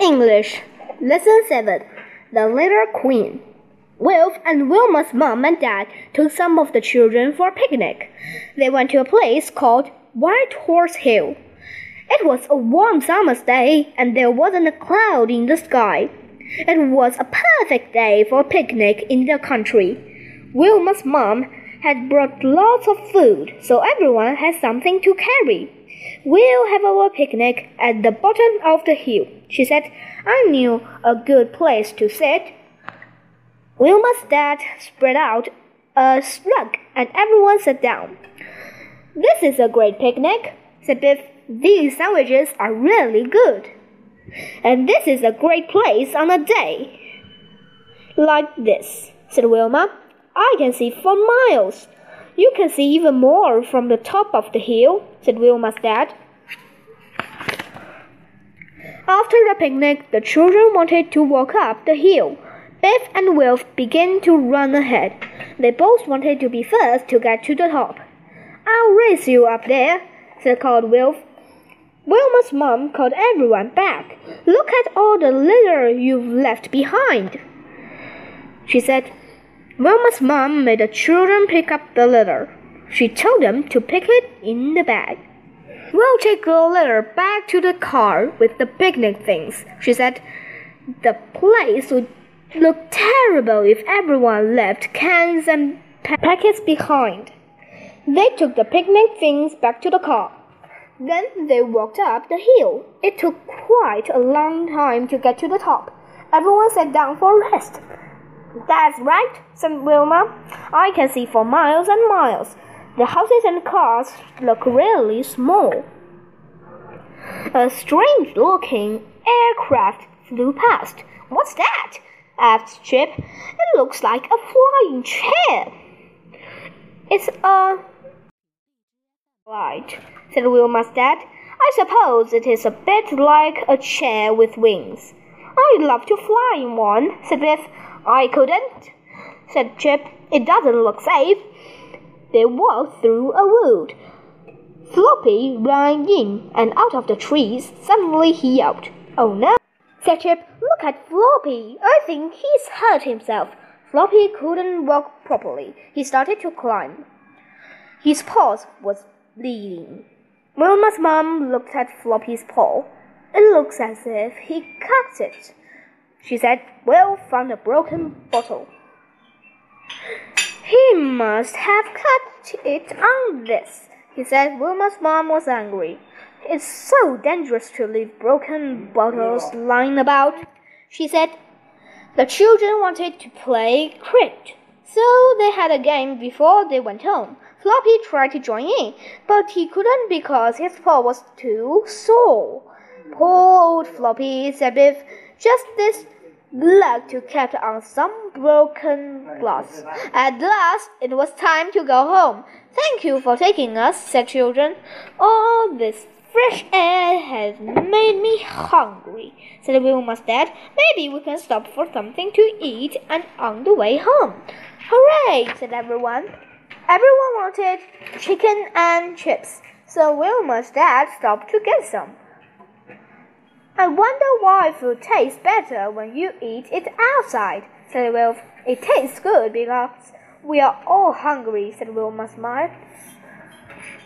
English. Lesson 7 The Litter Queen. Wilf and Wilma's mom and dad took some of the children for a picnic. They went to a place called White Horse Hill. It was a warm summer's day, and there wasn't a cloud in the sky. It was a perfect day for a picnic in the country. Wilma's mom had brought lots of food, so everyone had something to carry. We'll have our picnic at the bottom of the hill, she said. I knew a good place to sit. Wilma's dad spread out a rug and everyone sat down. This is a great picnic, said Biff. These sandwiches are really good. And this is a great place on a day. Like this, said Wilma. I can see for miles. You can see even more from the top of the hill, said Wilma's dad. After the picnic, the children wanted to walk up the hill. Biff and Wilf began to run ahead. They both wanted to be first to get to the top. I'll race you up there, said called Wilf. Wilma's mom called everyone back. Look at all the litter you've left behind, she said. Wilma's mom made the children pick up the litter. She told them to pick it in the bag. We'll take the litter back to the car with the picnic things, she said. The place would look terrible if everyone left cans and packets behind. They took the picnic things back to the car. Then they walked up the hill. It took quite a long time to get to the top. Everyone sat down for rest. That's right, said Wilma. I can see for miles and miles. The houses and cars look really small. A strange looking aircraft flew past. What's that? asked Chip. It looks like a flying chair. It's a light, said Wilma's dad. I suppose it is a bit like a chair with wings. I'd love to fly in one, said Biff. I couldn't, said Chip. It doesn't look safe. They walked through a wood. Floppy ran in and out of the trees. Suddenly he yelped. Oh no, said Chip. Look at Floppy. I think he's hurt himself. Floppy couldn't walk properly. He started to climb. His paws was bleeding. Wilma's mom looked at Floppy's paw. It looks as if he cut it she said. Will found a broken bottle. He must have cut it on this, he said. Wilma's mom was angry. It's so dangerous to leave broken bottles lying about, she said. The children wanted to play cricket, so they had a game before they went home. Floppy tried to join in, but he couldn't because his paw was too sore. Poor old Floppy, said Biff. Just this luck to catch on some broken glass. At last, it was time to go home. Thank you for taking us, said children. All this fresh air has made me hungry, said Wilma's dad. Maybe we can stop for something to eat and on the way home. Hooray, said everyone. Everyone wanted chicken and chips, so Wilma's dad stopped to get some. I wonder why it food tastes better when you eat it outside, said Wilf. It tastes good because we are all hungry, said Wilma, smile.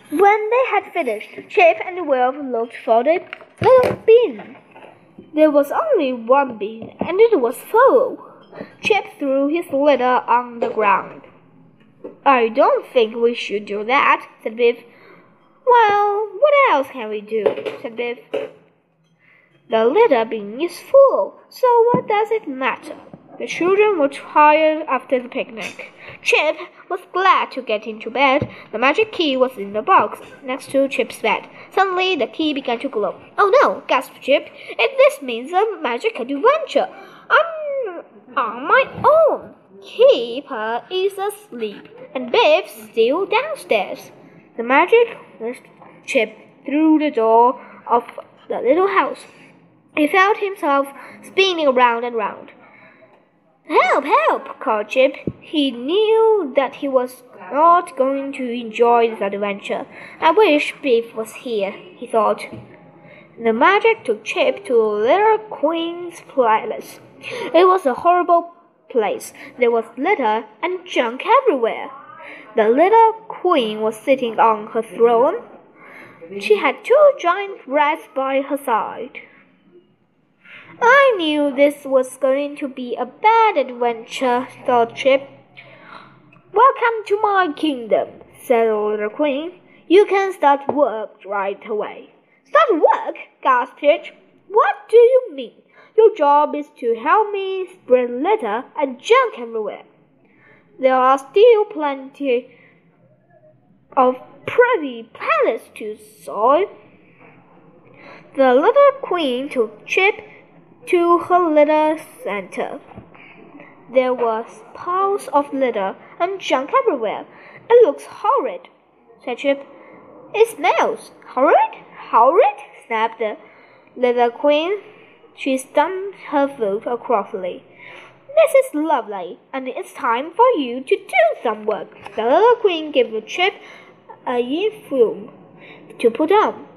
When they had finished, Chip and the Wilf looked for the little bin. There was only one bin, and it was full. Chip threw his litter on the ground. I don't think we should do that, said Biff. Well, what else can we do? said Biff. The litter bin is full, so what does it matter? The children were tired after the picnic. Chip was glad to get into bed. The magic key was in the box next to Chip's bed. Suddenly, the key began to glow. Oh no, gasped Chip. If this means a magic adventure, I'm on my own. Kipper is asleep, and Biff's still downstairs. The magic Chip through the door of the little house. He felt himself spinning round and round. Help, help, called Chip. He knew that he was not going to enjoy this adventure. I wish Biff was here, he thought. The magic took Chip to Litter Queen's palace. It was a horrible place. There was litter and junk everywhere. The litter queen was sitting on her throne. She had two giant rats by her side. I knew this was going to be a bad adventure, thought Chip. Welcome to my kingdom, said the litter queen. You can start work right away. Start work? gasped Chip. What do you mean? Your job is to help me spread litter and junk everywhere. There are still plenty of pretty palace to soil. The litter queen took Chip to her little center. There was piles of litter and junk everywhere. It looks horrid, said Chip. It smells horrid, horrid, snapped the litter queen. She stamped her foot crossly. This is lovely, and it's time for you to do some work. The litter queen gave Chip a uniform to put on.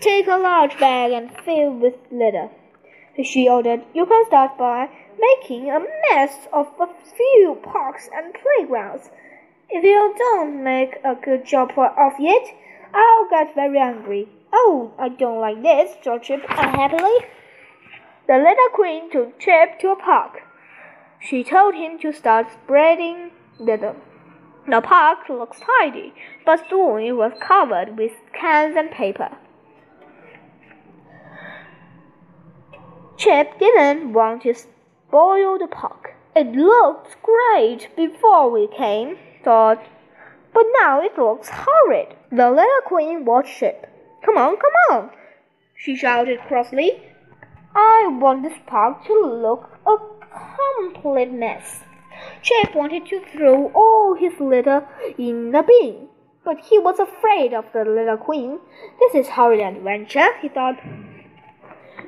Take a large bag and fill with litter, she ordered. You can start by making a mess of a few parks and playgrounds. If you don't make a good job of it, I'll get very angry. Oh, I don't like this, thought Chip unhappily. The litter queen took Chip to a park. She told him to start spreading litter. The park looks tidy, but soon it was covered with cans and paper. Chip didn't want to spoil the park. It looked great before we came, thought, but now it looks horrid. The litter queen watched Chip. Come on, come on, she shouted crossly. I want this park to look a complete mess. Chip wanted to throw all his litter in the bin, but he was afraid of the litter queen. This is horrid adventure, he thought.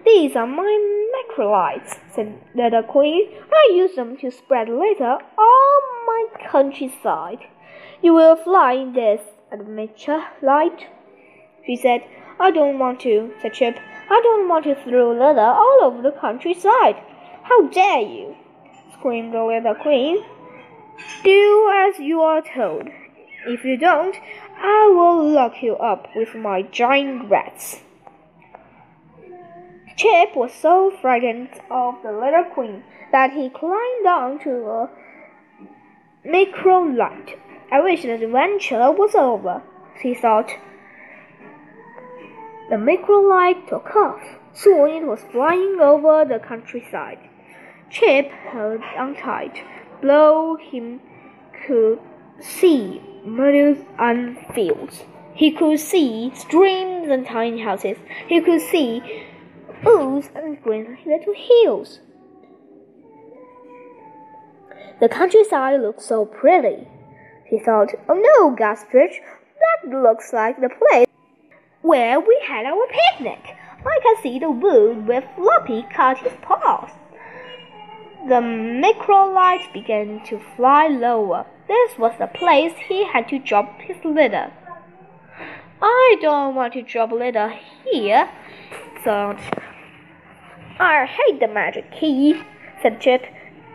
These are my microlights, said the queen. I use them to spread litter all my countryside. You will fly in this adventure light, she said. I don't want to, said Chip. I don't want to throw litter all over the countryside. How dare you? screamed the litter queen. Do as you are told. If you don't, I will lock you up with my giant rats. Chip was so frightened of the litter queen that he climbed down to a micro light. I wish the adventure was over, he thought. The micro light took off. Soon it was flying over the countryside. Chip held on tight. Below him could see meadows and fields. He could see streams and tiny houses. He could see woods and green little hills. The countryside looked so pretty. He thought, oh no, gasped Rich, that looks like the place where we had our picnic. I can see the wood where Floppy cut his paws. The micro light began to fly lower. This was the place he had to drop his litter. I don't want to drop litter here, thought I hate the magic key, said Chip.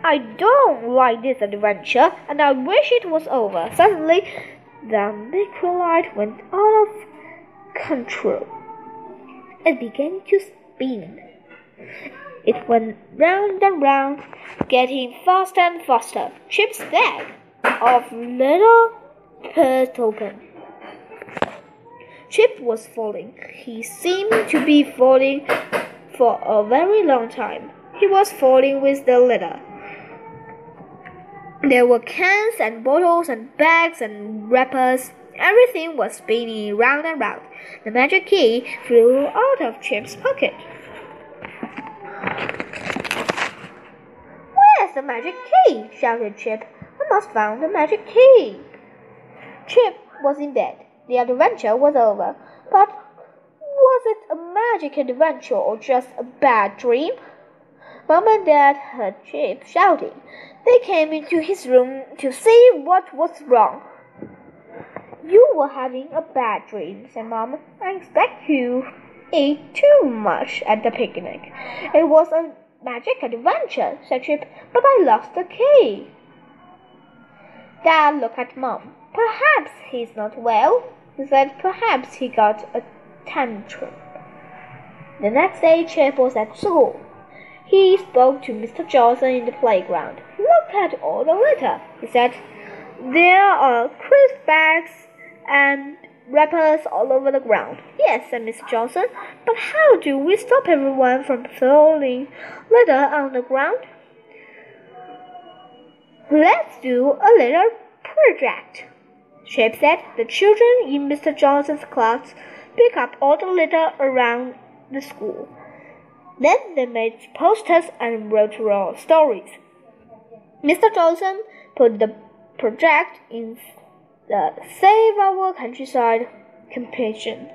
I don't like this adventure, and I wish it was over. Suddenly, the microlight went out of control. It began to spin. It went round and round, getting faster and faster. Chip's bag of little pearls opened. Chip was falling. He seemed to be falling for a very long time. He was falling with the litter. There were cans and bottles and bags and wrappers. Everything was spinning round and round. The magic key flew out of Chip's pocket. Where's the magic key? shouted Chip. I must find the magic key. Chip was in bed. The adventure was over, but magic adventure or just a bad dream? Mom and Dad heard Chip shouting. They came into his room to see what was wrong. You were having a bad dream, said Mom. I expect you ate too much at the picnic. It was a magic adventure, said Chip, but I lost the key. Dad looked at Mom. Perhaps he's not well, he said. Perhaps he got a tantrum. The next day, Chip was at school. He spoke to Mr. Johnson in the playground. Look at all the litter, he said. There are crisp bags and wrappers all over the ground. Yes, said Mr. Johnson, but how do we stop everyone from throwing litter on the ground? Let's do a little project. Chip said the children in Mr. Johnson's class pick up all the litter around the school. Then they made posters and wrote stories. Mr. Johnson put the project in the Save Our Countryside competition.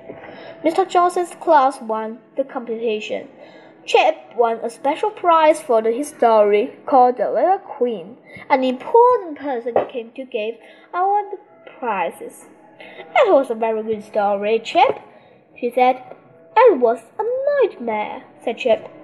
Mr. Johnson's class won the competition. Chip won a special prize for the, story called The Litter Queen. An important person came to give the prizes. It was a very good story, Chip, she said. It was a nightmare, said Chip.